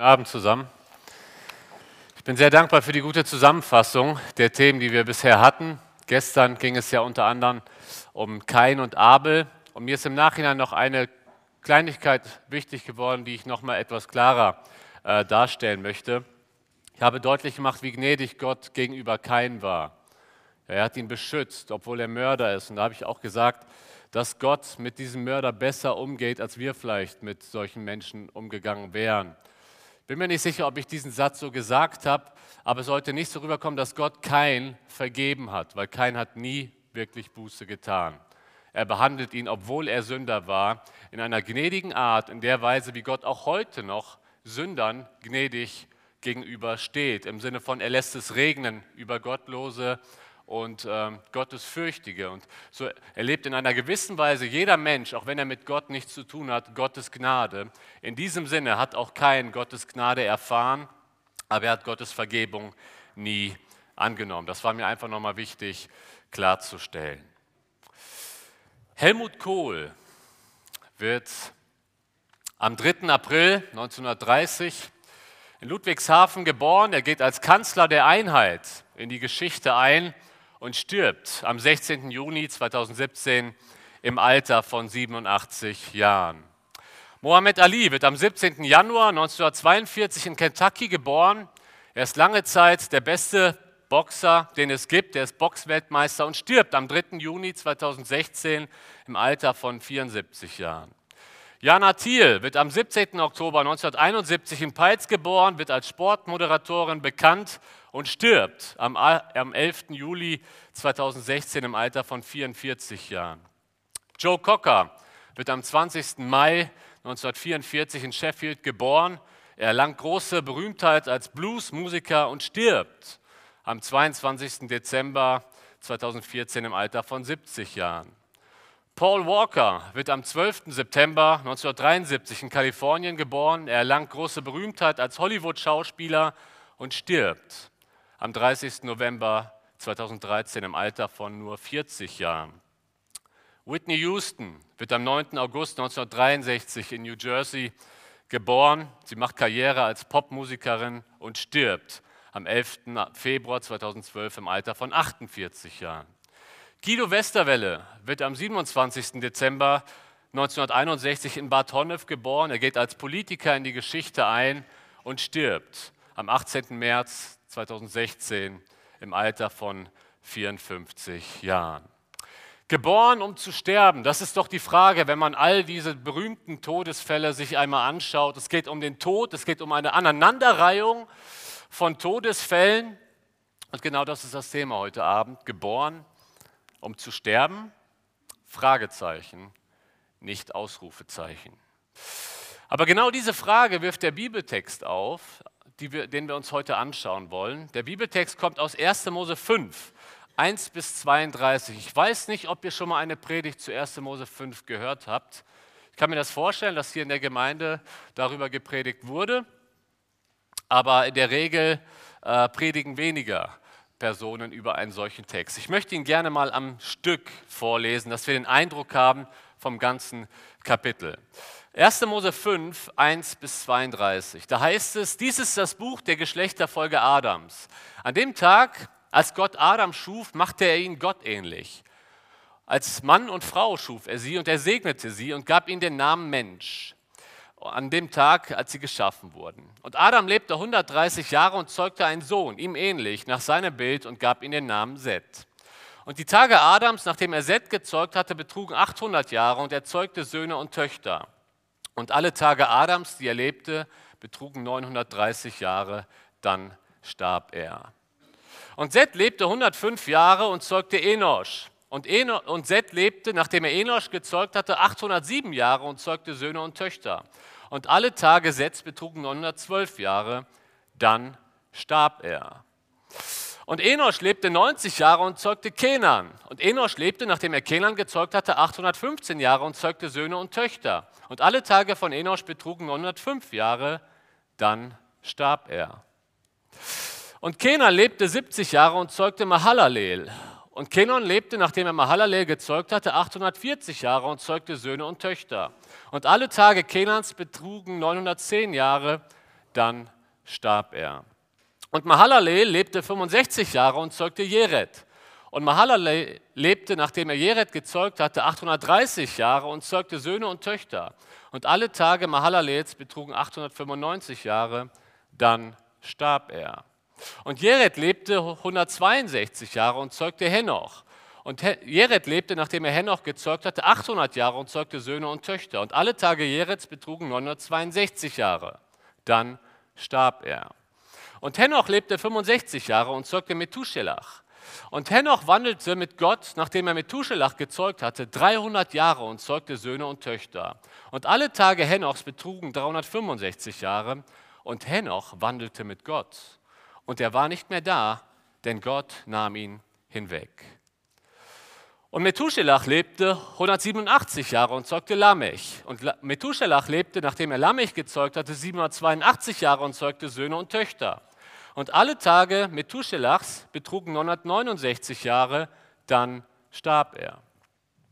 Guten Abend zusammen. Ich bin sehr dankbar für die gute Zusammenfassung der Themen, die wir bisher hatten. Gestern ging es ja unter anderem um Kain und Abel. Und mir ist im Nachhinein noch eine Kleinigkeit wichtig geworden, die ich noch mal etwas klarer äh, darstellen möchte. Ich habe deutlich gemacht, wie gnädig Gott gegenüber Kain war. Er hat ihn beschützt, obwohl er Mörder ist. Und da habe ich auch gesagt, dass Gott mit diesem Mörder besser umgeht, als wir vielleicht mit solchen Menschen umgegangen wären. Bin mir nicht sicher, ob ich diesen Satz so gesagt habe, aber es sollte nicht so rüberkommen, dass Gott kein vergeben hat, weil kein hat nie wirklich Buße getan. Er behandelt ihn, obwohl er Sünder war, in einer gnädigen Art, in der Weise, wie Gott auch heute noch Sündern gnädig gegenübersteht. Im Sinne von, er lässt es regnen über Gottlose und äh, Gottesfürchtige. Und so erlebt in einer gewissen Weise jeder Mensch, auch wenn er mit Gott nichts zu tun hat, Gottes Gnade. In diesem Sinne hat auch kein Gottes Gnade erfahren, aber er hat Gottes Vergebung nie angenommen. Das war mir einfach nochmal wichtig klarzustellen. Helmut Kohl wird am 3. April 1930 in Ludwigshafen geboren. Er geht als Kanzler der Einheit in die Geschichte ein und stirbt am 16. Juni 2017 im Alter von 87 Jahren. Mohammed Ali wird am 17. Januar 1942 in Kentucky geboren. Er ist lange Zeit der beste Boxer, den es gibt. Er ist Boxweltmeister und stirbt am 3. Juni 2016 im Alter von 74 Jahren. Jana Thiel wird am 17. Oktober 1971 in Peitz geboren, wird als Sportmoderatorin bekannt und stirbt am, 11. Juli 2016 im Alter von 44 Jahren. Joe Cocker wird am 20. Mai 1944 in Sheffield geboren. Er erlangt große Berühmtheit als Bluesmusiker und stirbt am 22. Dezember 2014 im Alter von 70 Jahren. Paul Walker wird am 12. September 1973 in Kalifornien geboren. Er erlangt große Berühmtheit als Hollywood-Schauspieler und stirbt am 30. November 2013 im Alter von nur 40 Jahren. Whitney Houston wird am 9. August 1963 in New Jersey geboren. Sie macht Karriere als Popmusikerin und stirbt am 11. Februar 2012 im Alter von 48 Jahren. Guido Westerwelle wird am 27. Dezember 1961 in Bad Honnef geboren. Er geht als Politiker in die Geschichte ein und stirbt am 18. März 2016 im Alter von 54 Jahren. Geboren, um zu sterben, das ist doch die Frage, wenn man all diese berühmten Todesfälle sich einmal anschaut. Es geht um den Tod, es geht um eine Aneinanderreihung von Todesfällen. Und genau das ist das Thema heute Abend. Geboren, um zu sterben? Fragezeichen, nicht Ausrufezeichen. Aber genau diese Frage wirft der Bibeltext auf, wir, den wir uns heute anschauen wollen. Der Bibeltext kommt aus 1. Mose 5, 1 bis 32. Ich weiß nicht, ob ihr schon mal eine Predigt zu 1. Mose 5 gehört habt. Ich kann mir das vorstellen, dass hier in der Gemeinde darüber gepredigt wurde, aber in der Regel äh, predigen weniger Personen über einen solchen Text. Ich möchte ihn gerne mal am Stück vorlesen, dass wir den Eindruck haben vom ganzen Kapitel. 1. Mose 5, 1 bis 32. Da heißt es, dies ist das Buch der Geschlechterfolge Adams. An dem Tag, als Gott Adam schuf, machte er ihn gottähnlich. Als Mann und Frau schuf er sie und er segnete sie und gab ihnen den Namen Mensch. An dem Tag, als sie geschaffen wurden. Und Adam lebte 130 Jahre und zeugte einen Sohn, ihm ähnlich, nach seinem Bild und gab ihm den Namen Seth. Und die Tage Adams, nachdem er Seth gezeugt hatte, betrugen 800 Jahre und er zeugte Söhne und Töchter. Und alle Tage Adams, die er lebte, betrugen 930 Jahre, dann starb er. Und Seth lebte 105 Jahre und zeugte Enosch. Und, Eno und Seth lebte, nachdem er Enosch gezeugt hatte, 807 Jahre und zeugte Söhne und Töchter. Und alle Tage Seths betrugen 912 Jahre, dann starb er. Und Enosch lebte 90 Jahre und zeugte Kenan. Und Enosch lebte, nachdem er Kenan gezeugt hatte, 815 Jahre und zeugte Söhne und Töchter. Und alle Tage von Enosch betrugen 905 Jahre, dann starb er. Und Kenan lebte 70 Jahre und zeugte Mahalalel. Und Kenan lebte, nachdem er Mahalalel gezeugt hatte, 840 Jahre und zeugte Söhne und Töchter. Und alle Tage Kenans betrugen 910 Jahre, dann starb er. Und Mahalalel lebte 65 Jahre und zeugte Jered. Und Mahalalel lebte, nachdem er Jered gezeugt hatte, 830 Jahre und zeugte Söhne und Töchter. Und alle Tage Mahalalels betrugen 895 Jahre, dann starb er. Und Jered lebte 162 Jahre und zeugte Henoch. Und Jered lebte, nachdem er Henoch gezeugt hatte, 800 Jahre und zeugte Söhne und Töchter. Und alle Tage Jereds betrugen 962 Jahre. Dann starb er. Und Henoch lebte 65 Jahre und zeugte Methuselach. Und Henoch wandelte mit Gott, nachdem er Methuselach gezeugt hatte, 300 Jahre und zeugte Söhne und Töchter. Und alle Tage Henochs betrugen 365 Jahre. Und Henoch wandelte mit Gott. Und er war nicht mehr da, denn Gott nahm ihn hinweg. Und Methuselach lebte 187 Jahre und zeugte Lamech. Und Methuselach lebte, nachdem er Lamech gezeugt hatte, 782 Jahre und zeugte Söhne und Töchter. Und alle Tage Methuselachs betrugen 969 Jahre, dann starb er.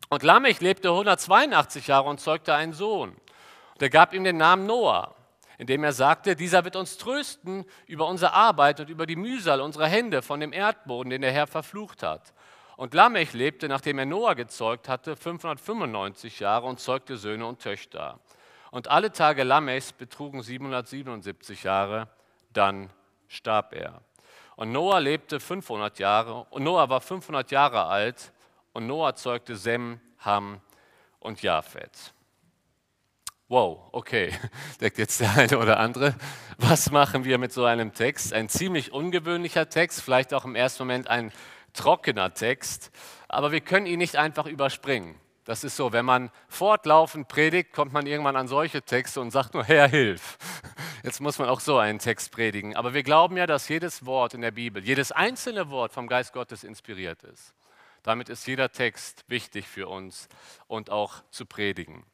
Und Lamech lebte 182 Jahre und zeugte einen Sohn. Und er gab ihm den Namen Noah, indem er sagte, dieser wird uns trösten über unsere Arbeit und über die Mühsal unserer Hände von dem Erdboden, den der Herr verflucht hat. Und Lamech lebte, nachdem er Noah gezeugt hatte, 595 Jahre und zeugte Söhne und Töchter. Und alle Tage Lamechs betrugen 777 Jahre, dann starb er. Und Noah lebte 500 Jahre, und Noah war 500 Jahre alt, und Noah zeugte Sem, Ham und Japhet. Wow, okay, denkt jetzt der eine oder andere. Was machen wir mit so einem Text? Ein ziemlich ungewöhnlicher Text, vielleicht auch im ersten Moment ein trockener Text, aber wir können ihn nicht einfach überspringen. Das ist so, wenn man fortlaufend predigt, kommt man irgendwann an solche Texte und sagt nur, Herr, hilf. Jetzt muss man auch so einen Text predigen. Aber wir glauben ja, dass jedes Wort in der Bibel, jedes einzelne Wort vom Geist Gottes inspiriert ist. Damit ist jeder Text wichtig für uns und auch zu predigen.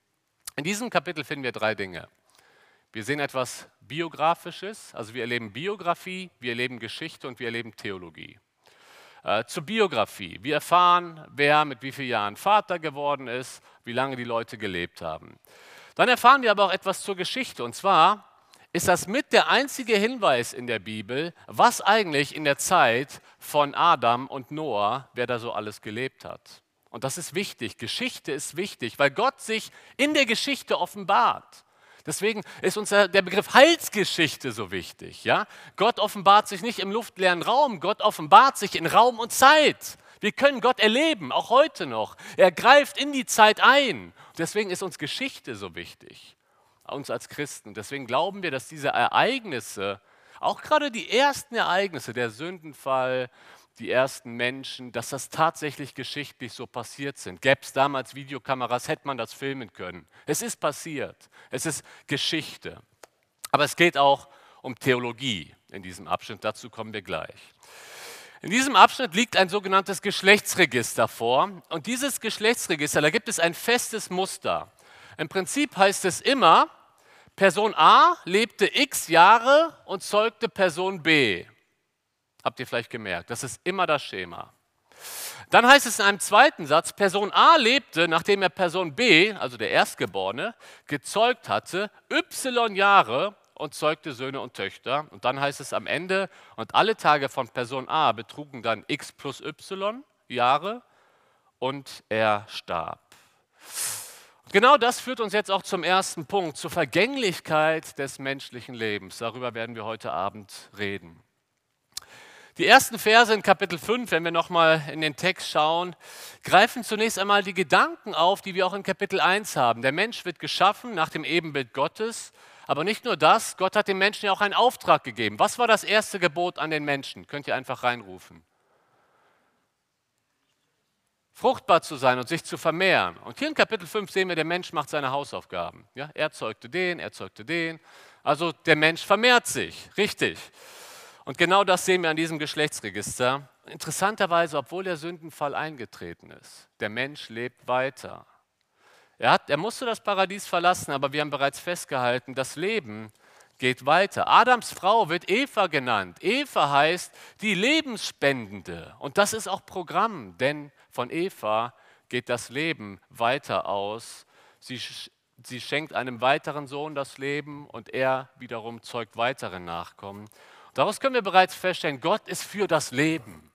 In diesem Kapitel finden wir drei Dinge. Wir sehen etwas Biografisches, also wir erleben Biografie, wir erleben Geschichte und wir erleben Theologie. Äh, zur Biografie. Wir erfahren, wer mit wie vielen Jahren Vater geworden ist, wie lange die Leute gelebt haben. Dann erfahren wir aber auch etwas zur Geschichte. Und zwar ist das mit der einzige Hinweis in der Bibel, was eigentlich in der Zeit von Adam und Noah, wer da so alles gelebt hat. Und das ist wichtig. Geschichte ist wichtig, weil Gott sich in der Geschichte offenbart. Deswegen ist uns der Begriff Heilsgeschichte so wichtig. Ja? Gott offenbart sich nicht im luftleeren Raum, Gott offenbart sich in Raum und Zeit. Wir können Gott erleben, auch heute noch. Er greift in die Zeit ein. Deswegen ist uns Geschichte so wichtig, uns als Christen. Deswegen glauben wir, dass diese Ereignisse, auch gerade die ersten Ereignisse, der Sündenfall, die ersten Menschen, dass das tatsächlich geschichtlich so passiert sind. Gäbe es damals Videokameras, hätte man das filmen können. Es ist passiert. Es ist Geschichte. Aber es geht auch um Theologie in diesem Abschnitt. Dazu kommen wir gleich. In diesem Abschnitt liegt ein sogenanntes Geschlechtsregister vor. Und dieses Geschlechtsregister, da gibt es ein festes Muster. Im Prinzip heißt es immer, Person A lebte x Jahre und zeugte Person B. Habt ihr vielleicht gemerkt? Das ist immer das Schema. Dann heißt es in einem zweiten Satz, Person A lebte, nachdem er Person B, also der Erstgeborene, gezeugt hatte, y Jahre und zeugte Söhne und Töchter. Und dann heißt es am Ende, und alle Tage von Person A betrugen dann x plus y Jahre und er starb. Genau das führt uns jetzt auch zum ersten Punkt, zur Vergänglichkeit des menschlichen Lebens. Darüber werden wir heute Abend reden. Die ersten Verse in Kapitel 5, wenn wir nochmal in den Text schauen, greifen zunächst einmal die Gedanken auf, die wir auch in Kapitel 1 haben. Der Mensch wird geschaffen nach dem Ebenbild Gottes. Aber nicht nur das, Gott hat dem Menschen ja auch einen Auftrag gegeben. Was war das erste Gebot an den Menschen? Könnt ihr einfach reinrufen. Fruchtbar zu sein und sich zu vermehren. Und hier in Kapitel 5 sehen wir, der Mensch macht seine Hausaufgaben. Ja, er zeugte den, er zeugte den. Also der Mensch vermehrt sich, richtig. Und genau das sehen wir an diesem Geschlechtsregister. Interessanterweise, obwohl der Sündenfall eingetreten ist, der Mensch lebt weiter. Er, hat, er musste das Paradies verlassen, aber wir haben bereits festgehalten, das Leben geht weiter. Adams Frau wird Eva genannt. Eva heißt die Lebensspendende. Und das ist auch Programm, denn von Eva geht das Leben weiter aus. Sie sie schenkt einem weiteren Sohn das Leben und er wiederum zeugt weitere Nachkommen. Daraus können wir bereits feststellen, Gott ist für das Leben.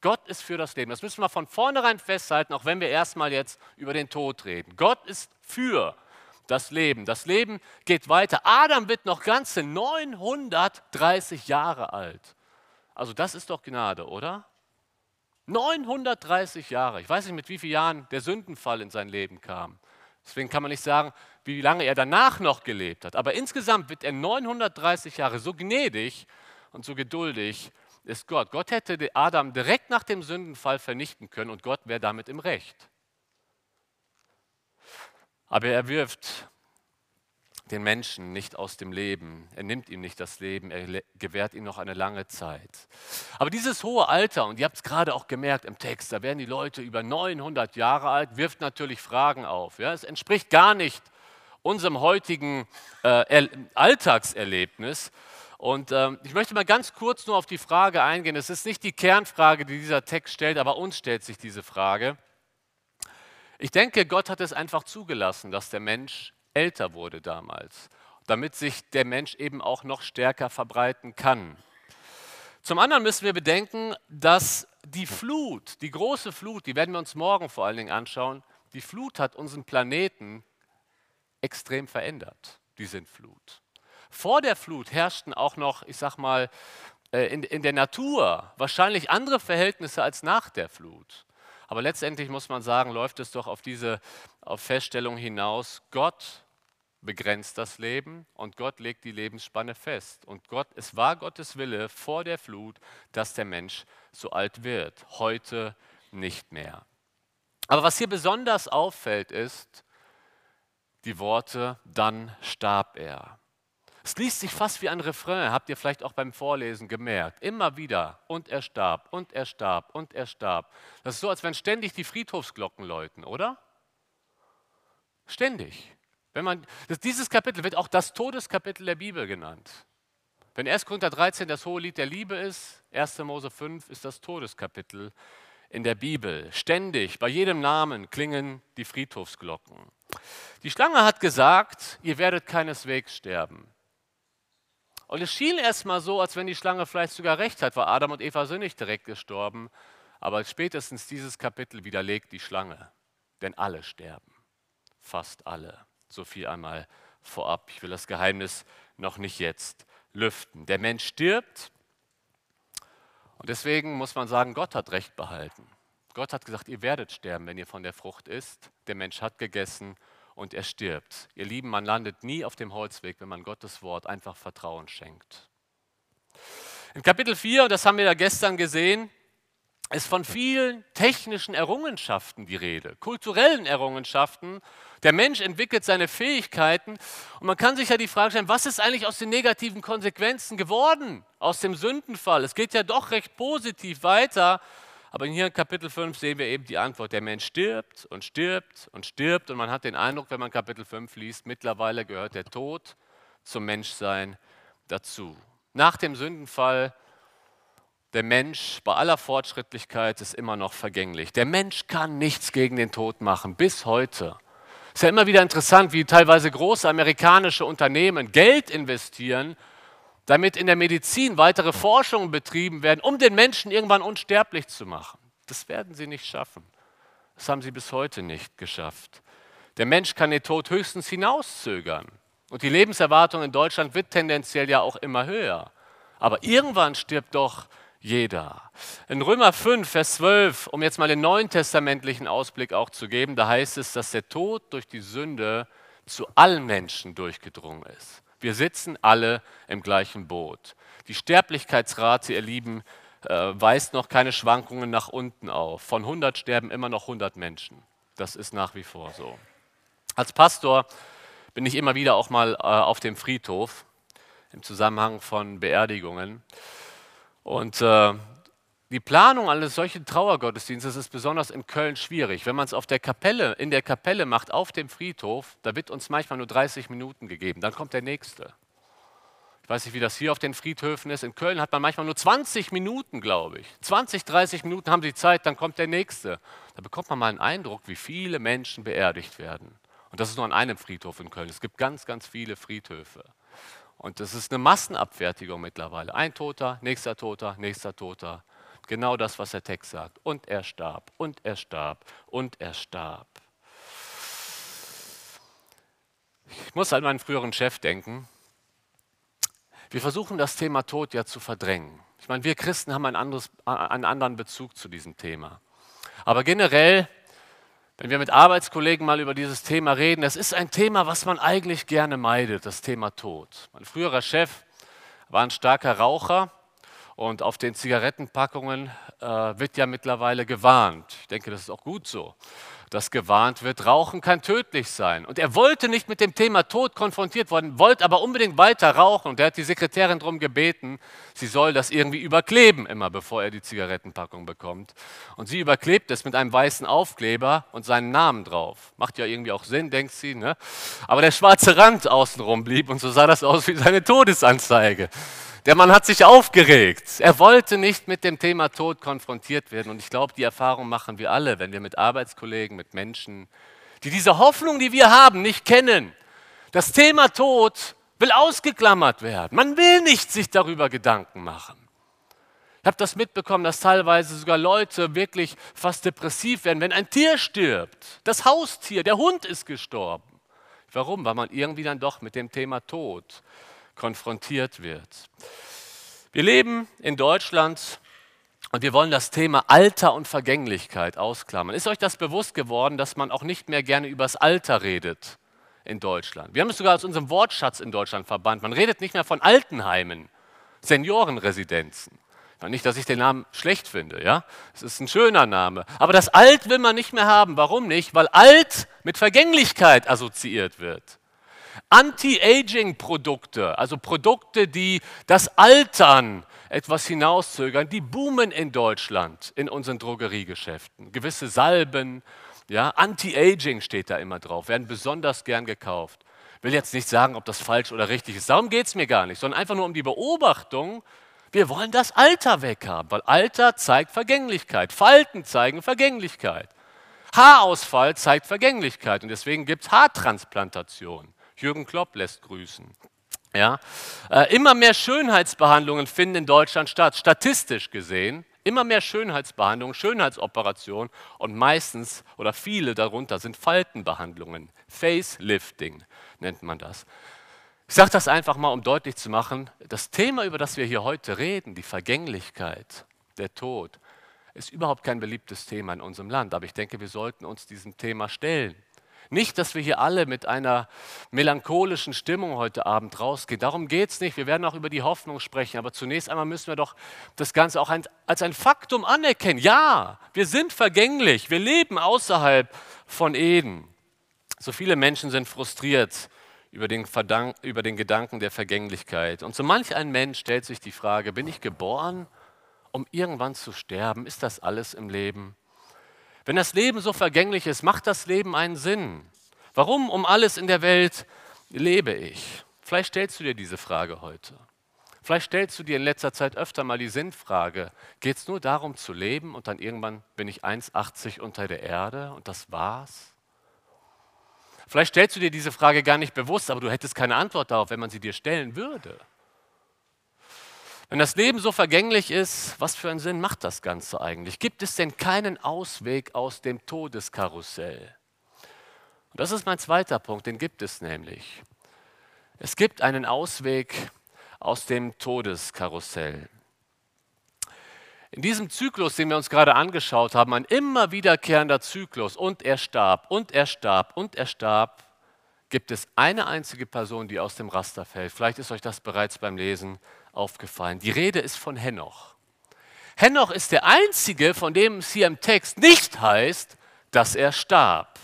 Gott ist für das Leben. Das müssen wir von vornherein festhalten, auch wenn wir erstmal jetzt über den Tod reden. Gott ist für das Leben. Das Leben geht weiter. Adam wird noch ganze 930 Jahre alt. Also das ist doch Gnade, oder? 930 Jahre. Ich weiß nicht, mit wie vielen Jahren der Sündenfall in sein Leben kam. Deswegen kann man nicht sagen, wie lange er danach noch gelebt hat. Aber insgesamt wird er 930 Jahre so gnädig und so geduldig ist Gott. Gott hätte Adam direkt nach dem Sündenfall vernichten können und Gott wäre damit im Recht. Aber er wirft den Menschen nicht aus dem Leben. Er nimmt ihm nicht das Leben, er gewährt ihm noch eine lange Zeit. Aber dieses hohe Alter, und ihr habt es gerade auch gemerkt im Text, da werden die Leute über 900 Jahre alt, wirft natürlich Fragen auf. Ja? Es entspricht gar nicht unserem heutigen äh, Alltagserlebnis. Und äh, ich möchte mal ganz kurz nur auf die Frage eingehen. Es ist nicht die Kernfrage, die dieser Text stellt, aber uns stellt sich diese Frage. Ich denke, Gott hat es einfach zugelassen, dass der Mensch älter wurde damals, damit sich der Mensch eben auch noch stärker verbreiten kann. Zum anderen müssen wir bedenken, dass die Flut, die große Flut, die werden wir uns morgen vor allen Dingen anschauen, die Flut hat unseren Planeten extrem verändert, die Sintflut. Vor der Flut herrschten auch noch, ich sag mal, äh, in, in der Natur wahrscheinlich andere Verhältnisse als nach der Flut. Aber letztendlich muss man sagen, läuft es doch auf diese auf Feststellung hinaus, Gott begrenzt das Leben und Gott legt die Lebensspanne fest. Und Gott, es war Gottes Wille vor der Flut, dass der Mensch so alt wird. Heute nicht mehr. Aber was hier besonders auffällt, ist die Worte, dann starb er. Es liest sich fast wie ein Refrain, habt ihr vielleicht auch beim Vorlesen gemerkt. Immer wieder. Und er starb, und er starb, und er starb. Das ist so, als wenn ständig die Friedhofsglocken läuten, oder? Ständig. Wenn man, dieses Kapitel wird auch das Todeskapitel der Bibel genannt. Wenn 1. Korinther 13 das hohe Lied der Liebe ist, 1. Mose 5 ist das Todeskapitel in der Bibel. Ständig, bei jedem Namen klingen die Friedhofsglocken. Die Schlange hat gesagt, ihr werdet keineswegs sterben. Und es schien erstmal so, als wenn die Schlange vielleicht sogar recht hat, weil Adam und Eva sind nicht direkt gestorben. Aber spätestens dieses Kapitel widerlegt die Schlange. Denn alle sterben. Fast alle. So viel einmal vorab. Ich will das Geheimnis noch nicht jetzt lüften. Der Mensch stirbt. Und deswegen muss man sagen, Gott hat Recht behalten. Gott hat gesagt, ihr werdet sterben, wenn ihr von der Frucht isst. Der Mensch hat gegessen und er stirbt. Ihr Lieben, man landet nie auf dem Holzweg, wenn man Gottes Wort einfach Vertrauen schenkt. In Kapitel 4, das haben wir ja gestern gesehen, ist von vielen technischen Errungenschaften die Rede, kulturellen Errungenschaften. Der Mensch entwickelt seine Fähigkeiten und man kann sich ja die Frage stellen, was ist eigentlich aus den negativen Konsequenzen geworden, aus dem Sündenfall? Es geht ja doch recht positiv weiter. Aber hier in Kapitel 5 sehen wir eben die Antwort. Der Mensch stirbt und stirbt und stirbt und man hat den Eindruck, wenn man Kapitel 5 liest, mittlerweile gehört der Tod zum Menschsein dazu. Nach dem Sündenfall, der Mensch bei aller Fortschrittlichkeit ist immer noch vergänglich. Der Mensch kann nichts gegen den Tod machen, bis heute. Es ist ja immer wieder interessant, wie teilweise große amerikanische Unternehmen Geld investieren, damit in der Medizin weitere Forschungen betrieben werden, um den Menschen irgendwann unsterblich zu machen. Das werden sie nicht schaffen. Das haben sie bis heute nicht geschafft. Der Mensch kann den Tod höchstens hinauszögern. Und die Lebenserwartung in Deutschland wird tendenziell ja auch immer höher. Aber irgendwann stirbt doch jeder. In Römer 5, Vers 12, um jetzt mal den neuen testamentlichen Ausblick auch zu geben, da heißt es, dass der Tod durch die Sünde zu allen Menschen durchgedrungen ist. Wir sitzen alle im gleichen Boot. Die Sterblichkeitsrate, ihr Lieben, äh, weist noch keine Schwankungen nach unten auf. Von 100 sterben immer noch 100 Menschen. Das ist nach wie vor so. Als Pastor bin ich immer wieder auch mal äh, auf dem Friedhof im Zusammenhang von Beerdigungen. Und äh, die Planung eines solchen Trauergottesdienstes ist besonders in Köln schwierig. Wenn man es auf der Kapelle, in der Kapelle macht, auf dem Friedhof, da wird uns manchmal nur 30 Minuten gegeben. Dann kommt der nächste. Ich weiß nicht, wie das hier auf den Friedhöfen ist. In Köln hat man manchmal nur 20 Minuten, glaube ich. 20, 30 Minuten haben sie Zeit, dann kommt der nächste. Da bekommt man mal einen Eindruck, wie viele Menschen beerdigt werden. Und das ist nur an einem Friedhof in Köln. Es gibt ganz, ganz viele Friedhöfe. Und das ist eine Massenabfertigung mittlerweile. Ein Toter, nächster Toter, nächster Toter. Genau das, was der Text sagt. Und er starb, und er starb, und er starb. Ich muss an meinen früheren Chef denken. Wir versuchen das Thema Tod ja zu verdrängen. Ich meine, wir Christen haben ein anderes, einen anderen Bezug zu diesem Thema. Aber generell, wenn wir mit Arbeitskollegen mal über dieses Thema reden, das ist ein Thema, was man eigentlich gerne meidet, das Thema Tod. Mein früherer Chef war ein starker Raucher und auf den Zigarettenpackungen äh, wird ja mittlerweile gewarnt. Ich denke, das ist auch gut so dass gewarnt wird, Rauchen kann tödlich sein. Und er wollte nicht mit dem Thema Tod konfrontiert werden, wollte aber unbedingt weiter rauchen. Und er hat die Sekretärin darum gebeten, sie soll das irgendwie überkleben, immer bevor er die Zigarettenpackung bekommt. Und sie überklebt es mit einem weißen Aufkleber und seinen Namen drauf. Macht ja irgendwie auch Sinn, denkt sie. Ne? Aber der schwarze Rand außenrum blieb und so sah das aus wie seine Todesanzeige. Der Mann hat sich aufgeregt. Er wollte nicht mit dem Thema Tod konfrontiert werden. Und ich glaube, die Erfahrung machen wir alle, wenn wir mit Arbeitskollegen, mit Menschen, die diese Hoffnung, die wir haben, nicht kennen. Das Thema Tod will ausgeklammert werden. Man will nicht sich darüber Gedanken machen. Ich habe das mitbekommen, dass teilweise sogar Leute wirklich fast depressiv werden, wenn ein Tier stirbt. Das Haustier, der Hund ist gestorben. Warum? Weil man irgendwie dann doch mit dem Thema Tod konfrontiert wird. Wir leben in Deutschland und wir wollen das Thema Alter und Vergänglichkeit ausklammern. Ist euch das bewusst geworden, dass man auch nicht mehr gerne über das Alter redet in Deutschland? Wir haben es sogar aus unserem Wortschatz in Deutschland verbannt. Man redet nicht mehr von Altenheimen, Seniorenresidenzen. Nicht, dass ich den Namen schlecht finde, ja? Es ist ein schöner Name. Aber das Alt will man nicht mehr haben. Warum nicht? Weil Alt mit Vergänglichkeit assoziiert wird. Anti-Aging-Produkte, also Produkte, die das Altern etwas hinauszögern, die boomen in Deutschland in unseren Drogeriegeschäften. Gewisse Salben, ja, Anti-Aging steht da immer drauf, werden besonders gern gekauft. Ich will jetzt nicht sagen, ob das falsch oder richtig ist, darum geht es mir gar nicht, sondern einfach nur um die Beobachtung, wir wollen das Alter weghaben, weil Alter zeigt Vergänglichkeit, Falten zeigen Vergänglichkeit. Haarausfall zeigt Vergänglichkeit und deswegen gibt es Haartransplantation. Jürgen Klopp lässt grüßen. Ja? Äh, immer mehr Schönheitsbehandlungen finden in Deutschland statt, statistisch gesehen. Immer mehr Schönheitsbehandlungen, Schönheitsoperationen und meistens oder viele darunter sind Faltenbehandlungen. Facelifting nennt man das. Ich sage das einfach mal, um deutlich zu machen, das Thema, über das wir hier heute reden, die Vergänglichkeit, der Tod, ist überhaupt kein beliebtes Thema in unserem Land. Aber ich denke, wir sollten uns diesem Thema stellen. Nicht, dass wir hier alle mit einer melancholischen Stimmung heute Abend rausgehen. Darum geht es nicht. Wir werden auch über die Hoffnung sprechen. Aber zunächst einmal müssen wir doch das Ganze auch als ein Faktum anerkennen. Ja, wir sind vergänglich. Wir leben außerhalb von Eden. So viele Menschen sind frustriert über den, Verdank über den Gedanken der Vergänglichkeit. Und so manch ein Mensch stellt sich die Frage, bin ich geboren, um irgendwann zu sterben? Ist das alles im Leben? Wenn das Leben so vergänglich ist, macht das Leben einen Sinn. Warum um alles in der Welt lebe ich? Vielleicht stellst du dir diese Frage heute. Vielleicht stellst du dir in letzter Zeit öfter mal die Sinnfrage, geht es nur darum zu leben und dann irgendwann bin ich 1,80 unter der Erde und das war's? Vielleicht stellst du dir diese Frage gar nicht bewusst, aber du hättest keine Antwort darauf, wenn man sie dir stellen würde. Wenn das Leben so vergänglich ist, was für einen Sinn macht das Ganze eigentlich? Gibt es denn keinen Ausweg aus dem Todeskarussell? Und das ist mein zweiter Punkt, den gibt es nämlich. Es gibt einen Ausweg aus dem Todeskarussell. In diesem Zyklus, den wir uns gerade angeschaut haben, ein immer wiederkehrender Zyklus, und er starb, und er starb, und er starb, gibt es eine einzige Person, die aus dem Raster fällt. Vielleicht ist euch das bereits beim Lesen aufgefallen. Die Rede ist von Henoch. Henoch ist der einzige, von dem es hier im Text nicht heißt, dass er starb.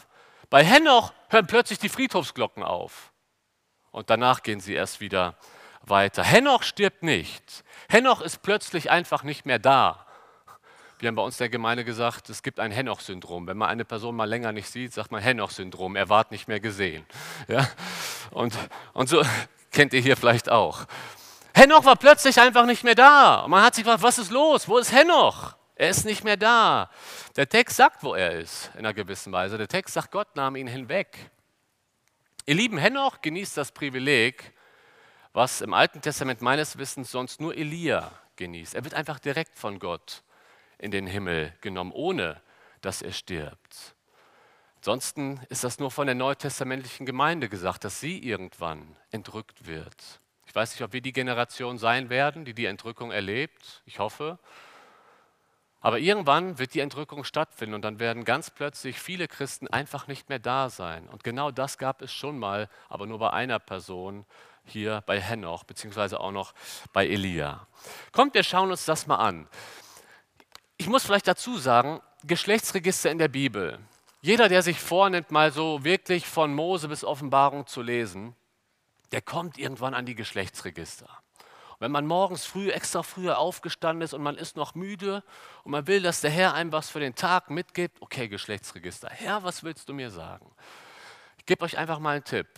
Bei Henoch hören plötzlich die Friedhofsglocken auf und danach gehen sie erst wieder weiter. Henoch stirbt nicht. Henoch ist plötzlich einfach nicht mehr da. Wir haben bei uns der Gemeinde gesagt, es gibt ein Henoch-Syndrom. Wenn man eine Person mal länger nicht sieht, sagt man Henoch-Syndrom, er ward nicht mehr gesehen. Ja? Und, und so kennt ihr hier vielleicht auch. Henoch war plötzlich einfach nicht mehr da. Und man hat sich gefragt, was ist los? Wo ist Henoch? Er ist nicht mehr da. Der Text sagt, wo er ist, in einer gewissen Weise. Der Text sagt, Gott nahm ihn hinweg. Ihr lieben Henoch genießt das Privileg, was im Alten Testament meines Wissens sonst nur Elia genießt. Er wird einfach direkt von Gott in den Himmel genommen, ohne dass er stirbt. Ansonsten ist das nur von der neutestamentlichen Gemeinde gesagt, dass sie irgendwann entrückt wird. Ich weiß nicht, ob wir die Generation sein werden, die die Entrückung erlebt. Ich hoffe. Aber irgendwann wird die Entrückung stattfinden und dann werden ganz plötzlich viele Christen einfach nicht mehr da sein. Und genau das gab es schon mal, aber nur bei einer Person, hier bei Henoch, beziehungsweise auch noch bei Elia. Kommt, wir schauen uns das mal an. Ich muss vielleicht dazu sagen, Geschlechtsregister in der Bibel. Jeder, der sich vornimmt, mal so wirklich von Mose bis Offenbarung zu lesen, der kommt irgendwann an die Geschlechtsregister. wenn man morgens früh, extra früher aufgestanden ist und man ist noch müde und man will, dass der Herr einem was für den Tag mitgibt, okay, Geschlechtsregister. Herr, was willst du mir sagen? Ich gebe euch einfach mal einen Tipp.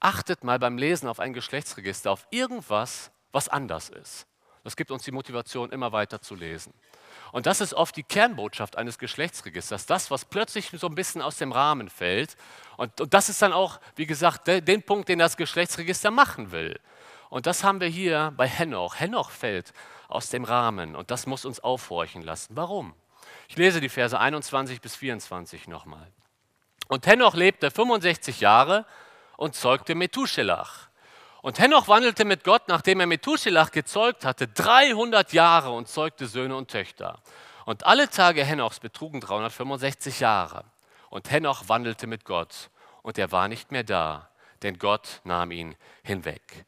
Achtet mal beim Lesen auf ein Geschlechtsregister, auf irgendwas, was anders ist. Das gibt uns die Motivation, immer weiter zu lesen. Und das ist oft die Kernbotschaft eines Geschlechtsregisters, das, was plötzlich so ein bisschen aus dem Rahmen fällt. Und, und das ist dann auch, wie gesagt, de, den Punkt, den das Geschlechtsregister machen will. Und das haben wir hier bei Henoch. Henoch fällt aus dem Rahmen und das muss uns aufhorchen lassen. Warum? Ich lese die Verse 21 bis 24 nochmal. Und Henoch lebte 65 Jahre und zeugte Methuselach. Und Henoch wandelte mit Gott, nachdem er Methuselach gezeugt hatte, 300 Jahre und zeugte Söhne und Töchter. Und alle Tage Henochs betrugen 365 Jahre. Und Henoch wandelte mit Gott und er war nicht mehr da, denn Gott nahm ihn hinweg.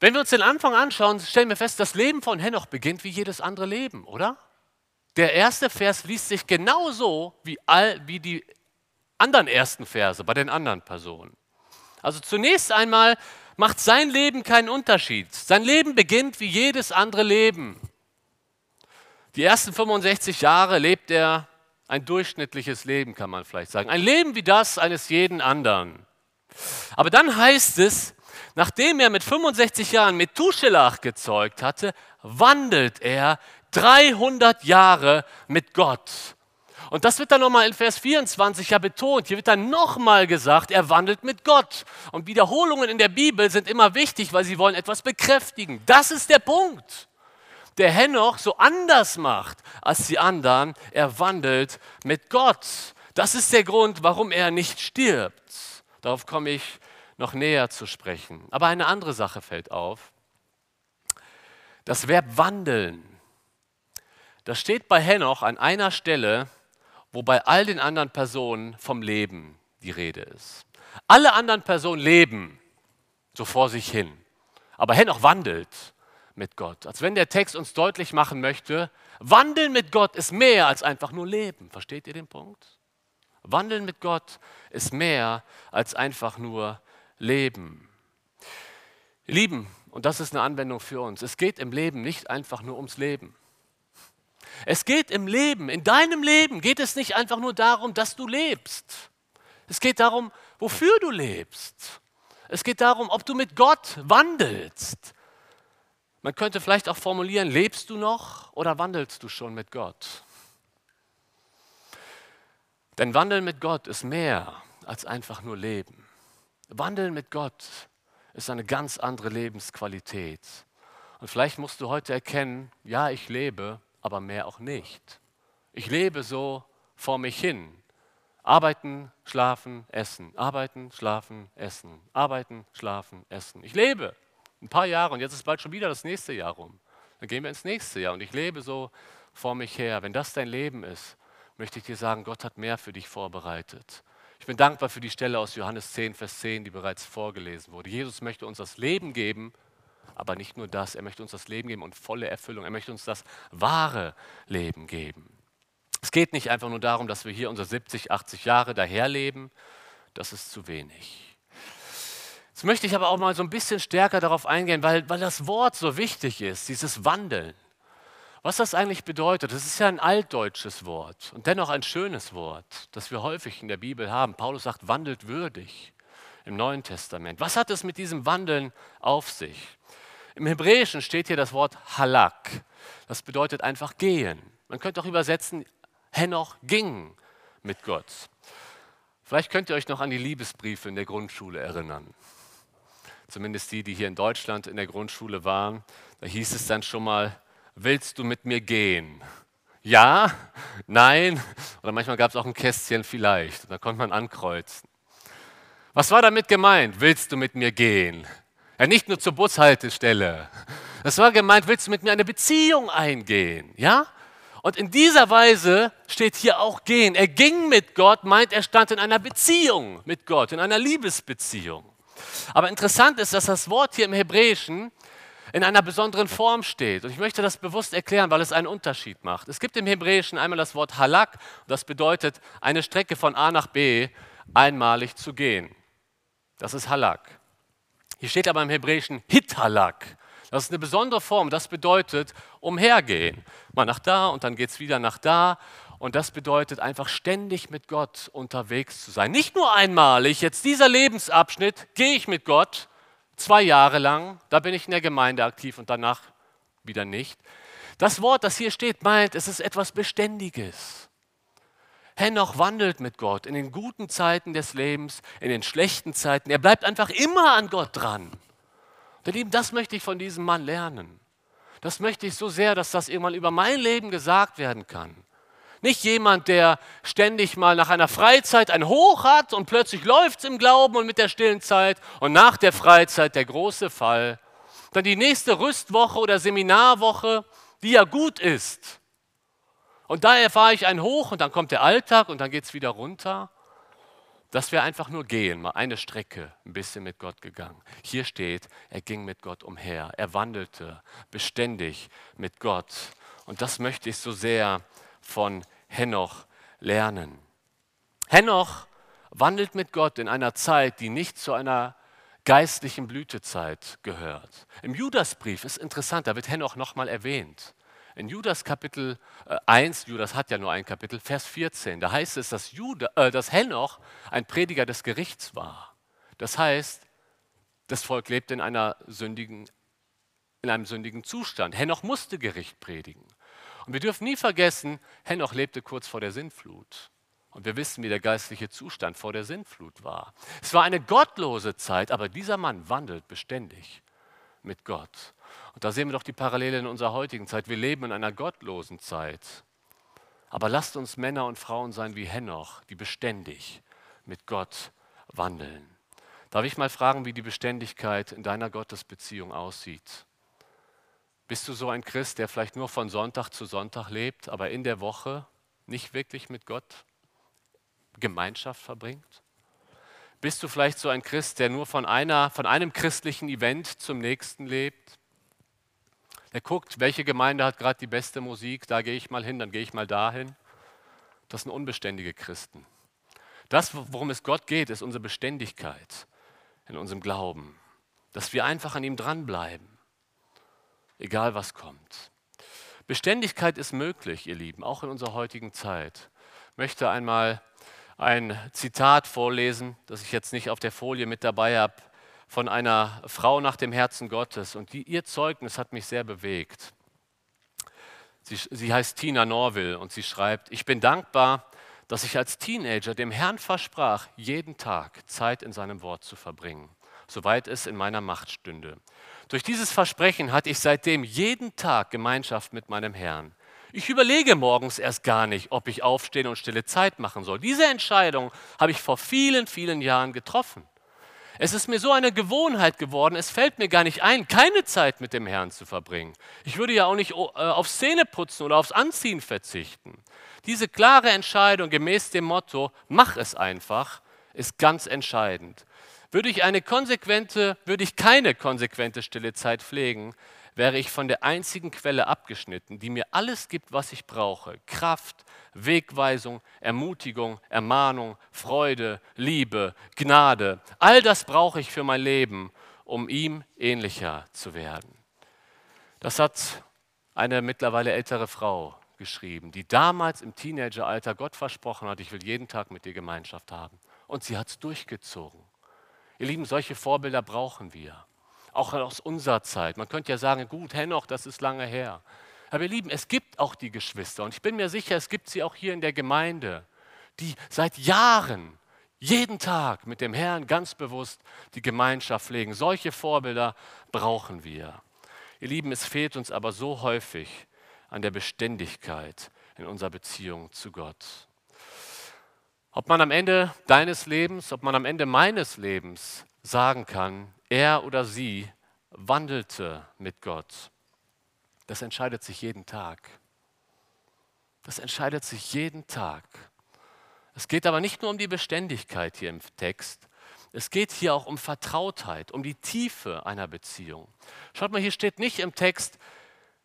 Wenn wir uns den Anfang anschauen, stellen wir fest, das Leben von Henoch beginnt wie jedes andere Leben, oder? Der erste Vers liest sich genauso wie, all, wie die anderen ersten Verse bei den anderen Personen. Also zunächst einmal macht sein Leben keinen Unterschied. Sein Leben beginnt wie jedes andere Leben. Die ersten 65 Jahre lebt er ein durchschnittliches Leben, kann man vielleicht sagen. Ein Leben wie das eines jeden anderen. Aber dann heißt es, nachdem er mit 65 Jahren Methuselach gezeugt hatte, wandelt er 300 Jahre mit Gott. Und das wird dann nochmal in Vers 24 ja betont. Hier wird dann nochmal gesagt, er wandelt mit Gott. Und Wiederholungen in der Bibel sind immer wichtig, weil sie wollen etwas bekräftigen. Das ist der Punkt. Der Henoch so anders macht als die anderen. Er wandelt mit Gott. Das ist der Grund, warum er nicht stirbt. Darauf komme ich noch näher zu sprechen. Aber eine andere Sache fällt auf. Das Verb wandeln, das steht bei Henoch an einer Stelle, wo bei all den anderen Personen vom Leben die Rede ist. Alle anderen Personen leben so vor sich hin, aber Henoch wandelt mit Gott. Als wenn der Text uns deutlich machen möchte, Wandeln mit Gott ist mehr als einfach nur Leben. Versteht ihr den Punkt? Wandeln mit Gott ist mehr als einfach nur Leben. Lieben, und das ist eine Anwendung für uns, es geht im Leben nicht einfach nur ums Leben. Es geht im Leben, in deinem Leben geht es nicht einfach nur darum, dass du lebst. Es geht darum, wofür du lebst. Es geht darum, ob du mit Gott wandelst. Man könnte vielleicht auch formulieren, lebst du noch oder wandelst du schon mit Gott? Denn Wandeln mit Gott ist mehr als einfach nur Leben. Wandeln mit Gott ist eine ganz andere Lebensqualität. Und vielleicht musst du heute erkennen, ja, ich lebe, aber mehr auch nicht. Ich lebe so vor mich hin. Arbeiten, schlafen, essen. Arbeiten, schlafen, essen. Arbeiten, schlafen, essen. Ich lebe ein paar Jahre und jetzt ist bald schon wieder das nächste Jahr rum. Dann gehen wir ins nächste Jahr und ich lebe so vor mich her. Wenn das dein Leben ist, möchte ich dir sagen, Gott hat mehr für dich vorbereitet. Ich bin dankbar für die Stelle aus Johannes 10, Vers 10, die bereits vorgelesen wurde. Jesus möchte uns das Leben geben aber nicht nur das, er möchte uns das Leben geben und volle Erfüllung. Er möchte uns das wahre Leben geben. Es geht nicht einfach nur darum, dass wir hier unsere 70, 80 Jahre daherleben. Das ist zu wenig. Jetzt möchte ich aber auch mal so ein bisschen stärker darauf eingehen, weil, weil das Wort so wichtig ist, dieses Wandeln. Was das eigentlich bedeutet, das ist ja ein altdeutsches Wort und dennoch ein schönes Wort, das wir häufig in der Bibel haben. Paulus sagt, wandelt würdig im Neuen Testament. Was hat es mit diesem Wandeln auf sich? Im Hebräischen steht hier das Wort halak. Das bedeutet einfach gehen. Man könnte auch übersetzen, Henoch ging mit Gott. Vielleicht könnt ihr euch noch an die Liebesbriefe in der Grundschule erinnern. Zumindest die, die hier in Deutschland in der Grundschule waren. Da hieß es dann schon mal, willst du mit mir gehen? Ja, nein. Oder manchmal gab es auch ein Kästchen vielleicht. Da konnte man ankreuzen. Was war damit gemeint? Willst du mit mir gehen? Ja, nicht nur zur Bushaltestelle. Das war gemeint, willst du mit mir eine Beziehung eingehen? Ja? Und in dieser Weise steht hier auch gehen. Er ging mit Gott, meint, er stand in einer Beziehung mit Gott, in einer Liebesbeziehung. Aber interessant ist, dass das Wort hier im Hebräischen in einer besonderen Form steht. Und ich möchte das bewusst erklären, weil es einen Unterschied macht. Es gibt im Hebräischen einmal das Wort Halak, das bedeutet, eine Strecke von A nach B einmalig zu gehen. Das ist Halak. Hier steht aber im Hebräischen Hithalak. Das ist eine besondere Form. Das bedeutet umhergehen. Mal nach da und dann geht es wieder nach da. Und das bedeutet einfach ständig mit Gott unterwegs zu sein. Nicht nur einmalig, jetzt dieser Lebensabschnitt gehe ich mit Gott zwei Jahre lang, da bin ich in der Gemeinde aktiv und danach wieder nicht. Das Wort, das hier steht, meint, es ist etwas Beständiges. Henoch wandelt mit Gott in den guten Zeiten des Lebens, in den schlechten Zeiten. Er bleibt einfach immer an Gott dran. Ihr Lieben, das möchte ich von diesem Mann lernen. Das möchte ich so sehr, dass das irgendwann über mein Leben gesagt werden kann. Nicht jemand, der ständig mal nach einer Freizeit ein Hoch hat und plötzlich läuft es im Glauben und mit der stillen Zeit und nach der Freizeit der große Fall. Dann die nächste Rüstwoche oder Seminarwoche, die ja gut ist. Und da erfahre ich ein Hoch und dann kommt der Alltag und dann geht es wieder runter dass wir einfach nur gehen, mal eine Strecke ein bisschen mit Gott gegangen. Hier steht, er ging mit Gott umher, er wandelte beständig mit Gott. Und das möchte ich so sehr von Henoch lernen. Henoch wandelt mit Gott in einer Zeit, die nicht zu einer geistlichen Blütezeit gehört. Im Judasbrief ist interessant, da wird Henoch nochmal erwähnt. In Judas Kapitel 1, äh, Judas hat ja nur ein Kapitel, Vers 14, da heißt es, dass, Juda, äh, dass Henoch ein Prediger des Gerichts war. Das heißt, das Volk lebte in, einer sündigen, in einem sündigen Zustand. Henoch musste Gericht predigen. Und wir dürfen nie vergessen, Henoch lebte kurz vor der Sintflut. Und wir wissen, wie der geistliche Zustand vor der Sintflut war. Es war eine gottlose Zeit, aber dieser Mann wandelt beständig mit Gott. Und da sehen wir doch die Parallele in unserer heutigen Zeit. Wir leben in einer gottlosen Zeit. Aber lasst uns Männer und Frauen sein wie Henoch, die beständig mit Gott wandeln. Darf ich mal fragen, wie die Beständigkeit in deiner Gottesbeziehung aussieht? Bist du so ein Christ, der vielleicht nur von Sonntag zu Sonntag lebt, aber in der Woche nicht wirklich mit Gott Gemeinschaft verbringt? Bist du vielleicht so ein Christ, der nur von, einer, von einem christlichen Event zum nächsten lebt? Der guckt, welche Gemeinde hat gerade die beste Musik, da gehe ich mal hin, dann gehe ich mal dahin. Das sind unbeständige Christen. Das, worum es Gott geht, ist unsere Beständigkeit in unserem Glauben. Dass wir einfach an ihm dranbleiben, egal was kommt. Beständigkeit ist möglich, ihr Lieben, auch in unserer heutigen Zeit. Ich möchte einmal ein Zitat vorlesen, das ich jetzt nicht auf der Folie mit dabei habe, von einer Frau nach dem Herzen Gottes. Und die, ihr Zeugnis hat mich sehr bewegt. Sie, sie heißt Tina Norville und sie schreibt, ich bin dankbar, dass ich als Teenager dem Herrn versprach, jeden Tag Zeit in seinem Wort zu verbringen, soweit es in meiner Macht stünde. Durch dieses Versprechen hatte ich seitdem jeden Tag Gemeinschaft mit meinem Herrn. Ich überlege morgens erst gar nicht, ob ich aufstehen und stille Zeit machen soll. Diese Entscheidung habe ich vor vielen, vielen Jahren getroffen. Es ist mir so eine Gewohnheit geworden, es fällt mir gar nicht ein, keine Zeit mit dem Herrn zu verbringen. Ich würde ja auch nicht äh, aufs Zähneputzen oder aufs Anziehen verzichten. Diese klare Entscheidung gemäß dem Motto, mach es einfach, ist ganz entscheidend. Würde ich eine konsequente, würde ich keine konsequente stille Zeit pflegen, wäre ich von der einzigen Quelle abgeschnitten, die mir alles gibt, was ich brauche. Kraft, Wegweisung, Ermutigung, Ermahnung, Freude, Liebe, Gnade. All das brauche ich für mein Leben, um ihm ähnlicher zu werden. Das hat eine mittlerweile ältere Frau geschrieben, die damals im Teenageralter Gott versprochen hat, ich will jeden Tag mit dir Gemeinschaft haben. Und sie hat es durchgezogen. Ihr Lieben, solche Vorbilder brauchen wir auch aus unserer Zeit. Man könnte ja sagen, gut, Henoch, das ist lange her. Aber ihr Lieben, es gibt auch die Geschwister und ich bin mir sicher, es gibt sie auch hier in der Gemeinde, die seit Jahren Jeden Tag mit dem Herrn ganz bewusst die Gemeinschaft pflegen. Solche Vorbilder brauchen wir. Ihr Lieben, es fehlt uns aber so häufig an der Beständigkeit in unserer Beziehung zu Gott. Ob man am Ende deines Lebens, ob man am Ende meines Lebens sagen kann, er oder sie wandelte mit Gott, das entscheidet sich jeden Tag. Das entscheidet sich jeden Tag. Es geht aber nicht nur um die Beständigkeit hier im Text, es geht hier auch um Vertrautheit, um die Tiefe einer Beziehung. Schaut mal, hier steht nicht im Text,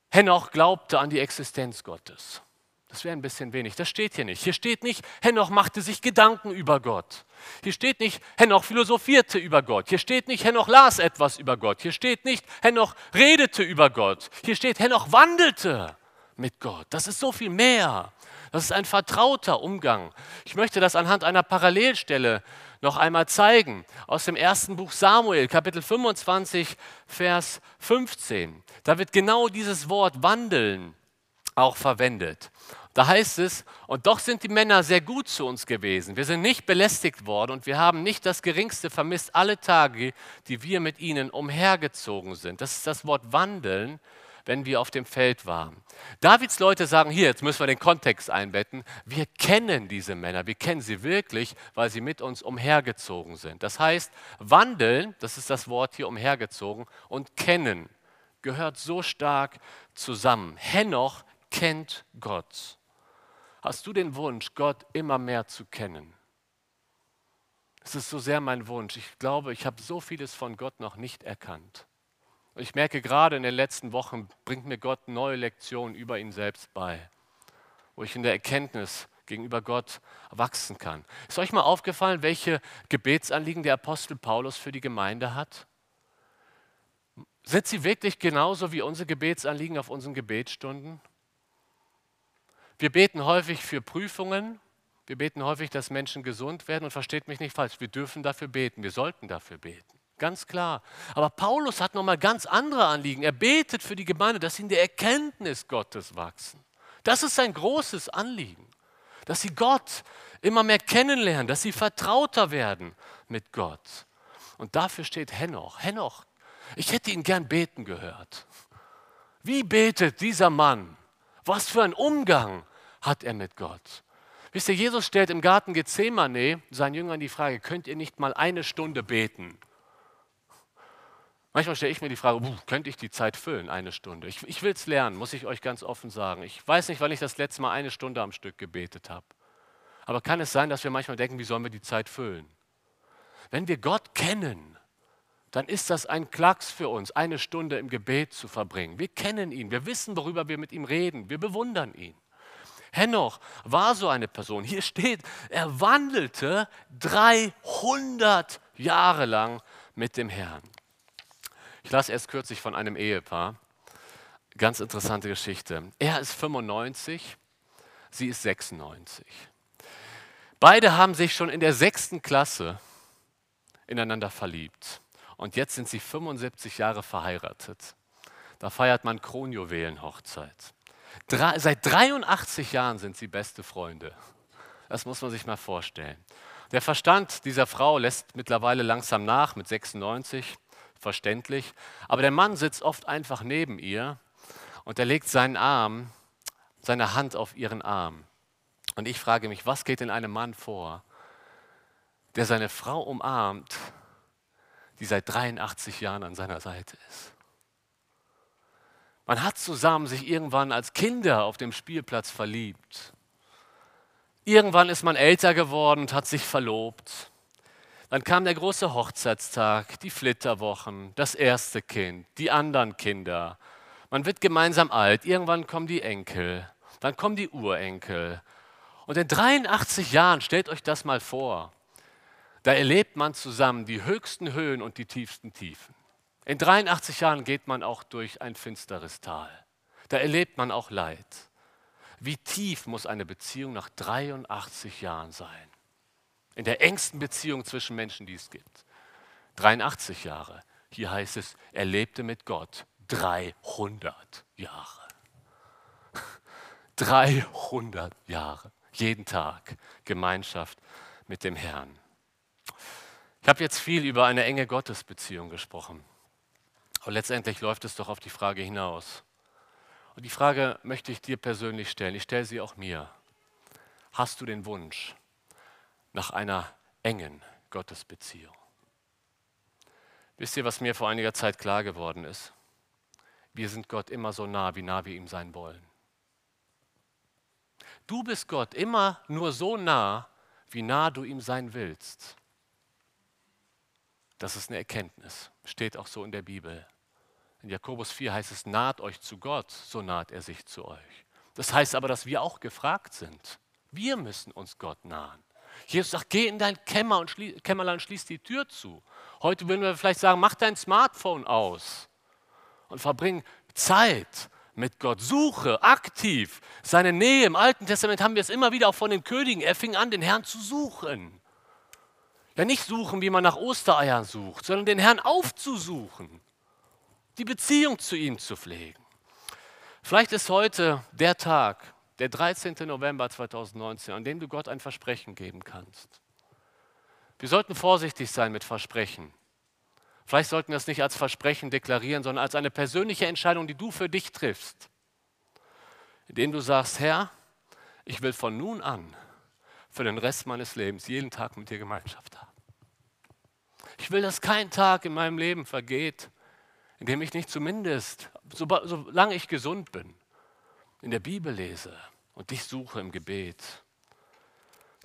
Henoch glaubte an die Existenz Gottes. Das wäre ein bisschen wenig. Das steht hier nicht. Hier steht nicht, Henoch machte sich Gedanken über Gott. Hier steht nicht, Henoch philosophierte über Gott. Hier steht nicht, Henoch las etwas über Gott. Hier steht nicht, Henoch redete über Gott. Hier steht, Henoch wandelte mit Gott. Das ist so viel mehr. Das ist ein vertrauter Umgang. Ich möchte das anhand einer Parallelstelle noch einmal zeigen. Aus dem ersten Buch Samuel, Kapitel 25, Vers 15. Da wird genau dieses Wort wandeln auch verwendet. Da heißt es, und doch sind die Männer sehr gut zu uns gewesen. Wir sind nicht belästigt worden und wir haben nicht das Geringste vermisst alle Tage, die wir mit ihnen umhergezogen sind. Das ist das Wort wandeln wenn wir auf dem Feld waren. Davids Leute sagen, hier, jetzt müssen wir den Kontext einbetten, wir kennen diese Männer, wir kennen sie wirklich, weil sie mit uns umhergezogen sind. Das heißt, wandeln, das ist das Wort hier umhergezogen, und kennen gehört so stark zusammen. Henoch kennt Gott. Hast du den Wunsch, Gott immer mehr zu kennen? Es ist so sehr mein Wunsch. Ich glaube, ich habe so vieles von Gott noch nicht erkannt. Und ich merke gerade in den letzten Wochen, bringt mir Gott neue Lektionen über ihn selbst bei, wo ich in der Erkenntnis gegenüber Gott wachsen kann. Ist euch mal aufgefallen, welche Gebetsanliegen der Apostel Paulus für die Gemeinde hat? Sind sie wirklich genauso wie unsere Gebetsanliegen auf unseren Gebetsstunden? Wir beten häufig für Prüfungen, wir beten häufig, dass Menschen gesund werden und versteht mich nicht falsch, wir dürfen dafür beten, wir sollten dafür beten. Ganz klar. Aber Paulus hat nochmal ganz andere Anliegen. Er betet für die Gemeinde, dass sie in der Erkenntnis Gottes wachsen. Das ist sein großes Anliegen. Dass sie Gott immer mehr kennenlernen, dass sie vertrauter werden mit Gott. Und dafür steht Henoch. Henoch, ich hätte ihn gern beten gehört. Wie betet dieser Mann? Was für ein Umgang hat er mit Gott? Wisst ihr, Jesus stellt im Garten Gethsemane seinen Jüngern die Frage, könnt ihr nicht mal eine Stunde beten? Manchmal stelle ich mir die Frage, könnte ich die Zeit füllen, eine Stunde? Ich, ich will es lernen, muss ich euch ganz offen sagen. Ich weiß nicht, wann ich das letzte Mal eine Stunde am Stück gebetet habe. Aber kann es sein, dass wir manchmal denken, wie sollen wir die Zeit füllen? Wenn wir Gott kennen, dann ist das ein Klacks für uns, eine Stunde im Gebet zu verbringen. Wir kennen ihn, wir wissen, worüber wir mit ihm reden, wir bewundern ihn. Henoch war so eine Person. Hier steht, er wandelte 300 Jahre lang mit dem Herrn. Ich las erst kürzlich von einem Ehepaar. Ganz interessante Geschichte. Er ist 95, sie ist 96. Beide haben sich schon in der sechsten Klasse ineinander verliebt. Und jetzt sind sie 75 Jahre verheiratet. Da feiert man Kronjuwelenhochzeit. Drei, seit 83 Jahren sind sie beste Freunde. Das muss man sich mal vorstellen. Der Verstand dieser Frau lässt mittlerweile langsam nach mit 96 verständlich. Aber der Mann sitzt oft einfach neben ihr und er legt seinen Arm, seine Hand auf ihren Arm. Und ich frage mich, was geht in einem Mann vor, der seine Frau umarmt, die seit 83 Jahren an seiner Seite ist? Man hat zusammen sich irgendwann als Kinder auf dem Spielplatz verliebt. Irgendwann ist man älter geworden und hat sich verlobt. Dann kam der große Hochzeitstag, die Flitterwochen, das erste Kind, die anderen Kinder. Man wird gemeinsam alt, irgendwann kommen die Enkel, dann kommen die Urenkel. Und in 83 Jahren, stellt euch das mal vor, da erlebt man zusammen die höchsten Höhen und die tiefsten Tiefen. In 83 Jahren geht man auch durch ein finsteres Tal. Da erlebt man auch Leid. Wie tief muss eine Beziehung nach 83 Jahren sein? In der engsten Beziehung zwischen Menschen, die es gibt. 83 Jahre. Hier heißt es, er lebte mit Gott 300 Jahre. 300 Jahre. Jeden Tag Gemeinschaft mit dem Herrn. Ich habe jetzt viel über eine enge Gottesbeziehung gesprochen. Aber letztendlich läuft es doch auf die Frage hinaus. Und die Frage möchte ich dir persönlich stellen. Ich stelle sie auch mir. Hast du den Wunsch nach einer engen Gottesbeziehung? Wisst ihr, was mir vor einiger Zeit klar geworden ist? Wir sind Gott immer so nah, wie nah wir ihm sein wollen. Du bist Gott immer nur so nah, wie nah du ihm sein willst. Das ist eine Erkenntnis, steht auch so in der Bibel. In Jakobus 4 heißt es, naht euch zu Gott, so naht er sich zu euch. Das heißt aber, dass wir auch gefragt sind. Wir müssen uns Gott nahen. Jesus sagt, geh in dein Kämmer und schlie Kämmerlein schließ die Tür zu. Heute würden wir vielleicht sagen, mach dein Smartphone aus und verbring Zeit mit Gott. Suche aktiv seine Nähe. Im Alten Testament haben wir es immer wieder auch von den Königen. Er fing an, den Herrn zu suchen. Ja, nicht suchen, wie man nach Ostereiern sucht, sondern den Herrn aufzusuchen, die Beziehung zu ihm zu pflegen. Vielleicht ist heute der Tag, der 13. November 2019, an dem du Gott ein Versprechen geben kannst. Wir sollten vorsichtig sein mit Versprechen. Vielleicht sollten wir es nicht als Versprechen deklarieren, sondern als eine persönliche Entscheidung, die du für dich triffst, indem du sagst, Herr, ich will von nun an für den Rest meines Lebens jeden Tag mit dir Gemeinschaft. Ich will, dass kein Tag in meinem Leben vergeht, in dem ich nicht zumindest, solange ich gesund bin, in der Bibel lese und dich suche im Gebet.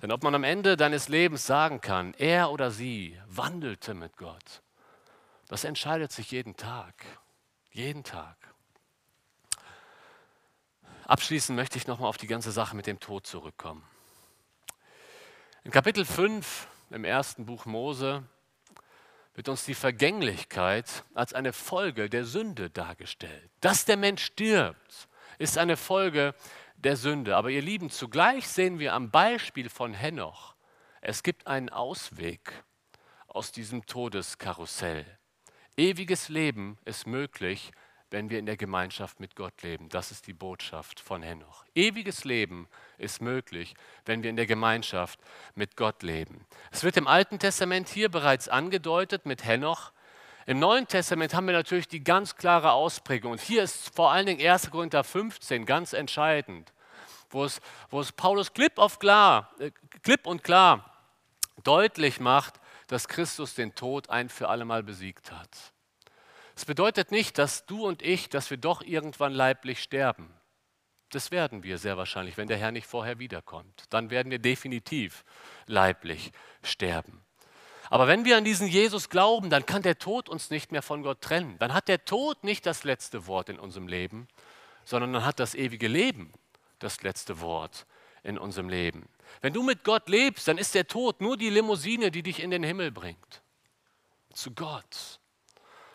Denn ob man am Ende deines Lebens sagen kann, er oder sie wandelte mit Gott, das entscheidet sich jeden Tag. Jeden Tag. Abschließend möchte ich nochmal auf die ganze Sache mit dem Tod zurückkommen. In Kapitel 5 im ersten Buch Mose wird uns die Vergänglichkeit als eine Folge der Sünde dargestellt. Dass der Mensch stirbt, ist eine Folge der Sünde. Aber ihr Lieben, zugleich sehen wir am Beispiel von Henoch, es gibt einen Ausweg aus diesem Todeskarussell. Ewiges Leben ist möglich, wenn wir in der Gemeinschaft mit Gott leben. Das ist die Botschaft von Henoch. Ewiges Leben ist möglich, wenn wir in der Gemeinschaft mit Gott leben. Es wird im Alten Testament hier bereits angedeutet mit Henoch. Im Neuen Testament haben wir natürlich die ganz klare Ausprägung. Und hier ist vor allen Dingen 1. Korinther 15 ganz entscheidend, wo es, wo es Paulus klipp, auf klar, äh, klipp und klar deutlich macht, dass Christus den Tod ein für allemal besiegt hat. Es bedeutet nicht, dass du und ich, dass wir doch irgendwann leiblich sterben. Das werden wir sehr wahrscheinlich, wenn der Herr nicht vorher wiederkommt. Dann werden wir definitiv leiblich sterben. Aber wenn wir an diesen Jesus glauben, dann kann der Tod uns nicht mehr von Gott trennen. Dann hat der Tod nicht das letzte Wort in unserem Leben, sondern dann hat das ewige Leben das letzte Wort in unserem Leben. Wenn du mit Gott lebst, dann ist der Tod nur die Limousine, die dich in den Himmel bringt. Zu Gott.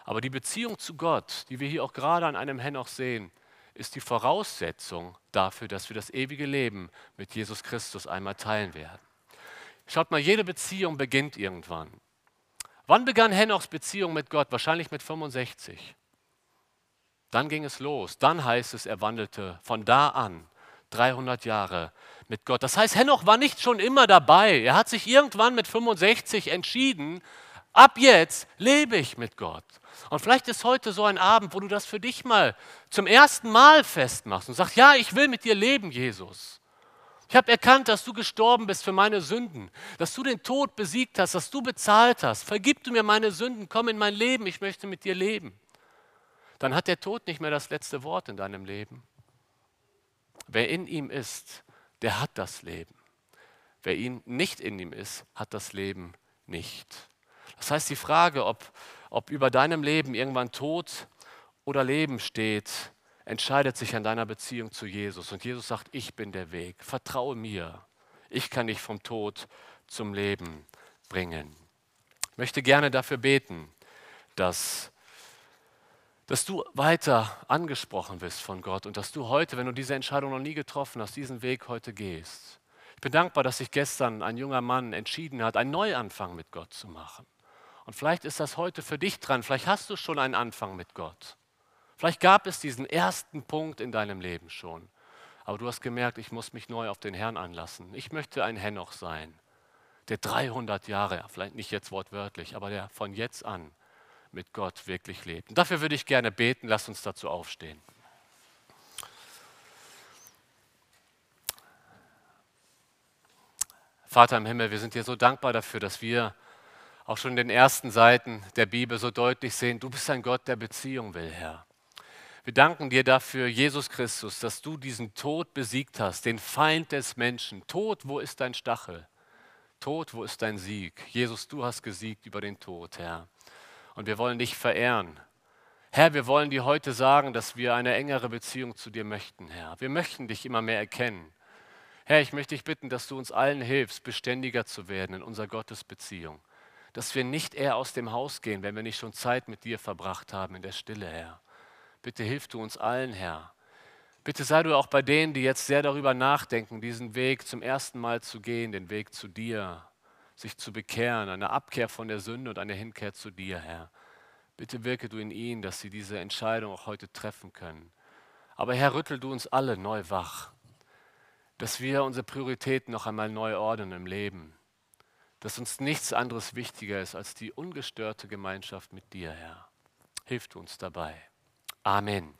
Aber die Beziehung zu Gott, die wir hier auch gerade an einem Henoch sehen, ist die Voraussetzung dafür, dass wir das ewige Leben mit Jesus Christus einmal teilen werden. Schaut mal, jede Beziehung beginnt irgendwann. Wann begann Henochs Beziehung mit Gott? Wahrscheinlich mit 65. Dann ging es los. Dann heißt es, er wandelte von da an 300 Jahre mit Gott. Das heißt, Henoch war nicht schon immer dabei. Er hat sich irgendwann mit 65 entschieden, ab jetzt lebe ich mit Gott. Und vielleicht ist heute so ein Abend, wo du das für dich mal zum ersten Mal festmachst und sagst, ja, ich will mit dir leben, Jesus. Ich habe erkannt, dass du gestorben bist für meine Sünden, dass du den Tod besiegt hast, dass du bezahlt hast. Vergib du mir meine Sünden, komm in mein Leben, ich möchte mit dir leben. Dann hat der Tod nicht mehr das letzte Wort in deinem Leben. Wer in ihm ist, der hat das Leben. Wer ihn nicht in ihm ist, hat das Leben nicht. Das heißt, die Frage, ob ob über deinem Leben irgendwann Tod oder Leben steht, entscheidet sich an deiner Beziehung zu Jesus. Und Jesus sagt, ich bin der Weg. Vertraue mir. Ich kann dich vom Tod zum Leben bringen. Ich möchte gerne dafür beten, dass, dass du weiter angesprochen wirst von Gott und dass du heute, wenn du diese Entscheidung noch nie getroffen hast, diesen Weg heute gehst. Ich bin dankbar, dass sich gestern ein junger Mann entschieden hat, einen Neuanfang mit Gott zu machen. Und vielleicht ist das heute für dich dran. Vielleicht hast du schon einen Anfang mit Gott. Vielleicht gab es diesen ersten Punkt in deinem Leben schon. Aber du hast gemerkt, ich muss mich neu auf den Herrn anlassen. Ich möchte ein Henoch sein, der 300 Jahre, vielleicht nicht jetzt wortwörtlich, aber der von jetzt an mit Gott wirklich lebt. Und dafür würde ich gerne beten. Lass uns dazu aufstehen. Vater im Himmel, wir sind dir so dankbar dafür, dass wir auch schon in den ersten Seiten der Bibel so deutlich sehen, du bist ein Gott, der Beziehung will, Herr. Wir danken dir dafür, Jesus Christus, dass du diesen Tod besiegt hast, den Feind des Menschen. Tod, wo ist dein Stachel? Tod, wo ist dein Sieg? Jesus, du hast gesiegt über den Tod, Herr. Und wir wollen dich verehren. Herr, wir wollen dir heute sagen, dass wir eine engere Beziehung zu dir möchten, Herr. Wir möchten dich immer mehr erkennen. Herr, ich möchte dich bitten, dass du uns allen hilfst, beständiger zu werden in unserer Gottesbeziehung dass wir nicht eher aus dem Haus gehen, wenn wir nicht schon Zeit mit dir verbracht haben in der Stille, Herr. Bitte hilf du uns allen, Herr. Bitte sei du auch bei denen, die jetzt sehr darüber nachdenken, diesen Weg zum ersten Mal zu gehen, den Weg zu dir, sich zu bekehren, eine Abkehr von der Sünde und eine Hinkehr zu dir, Herr. Bitte wirke du in ihnen, dass sie diese Entscheidung auch heute treffen können. Aber Herr, rüttel du uns alle neu wach, dass wir unsere Prioritäten noch einmal neu ordnen im Leben dass uns nichts anderes wichtiger ist als die ungestörte Gemeinschaft mit dir, Herr. Hilf uns dabei. Amen.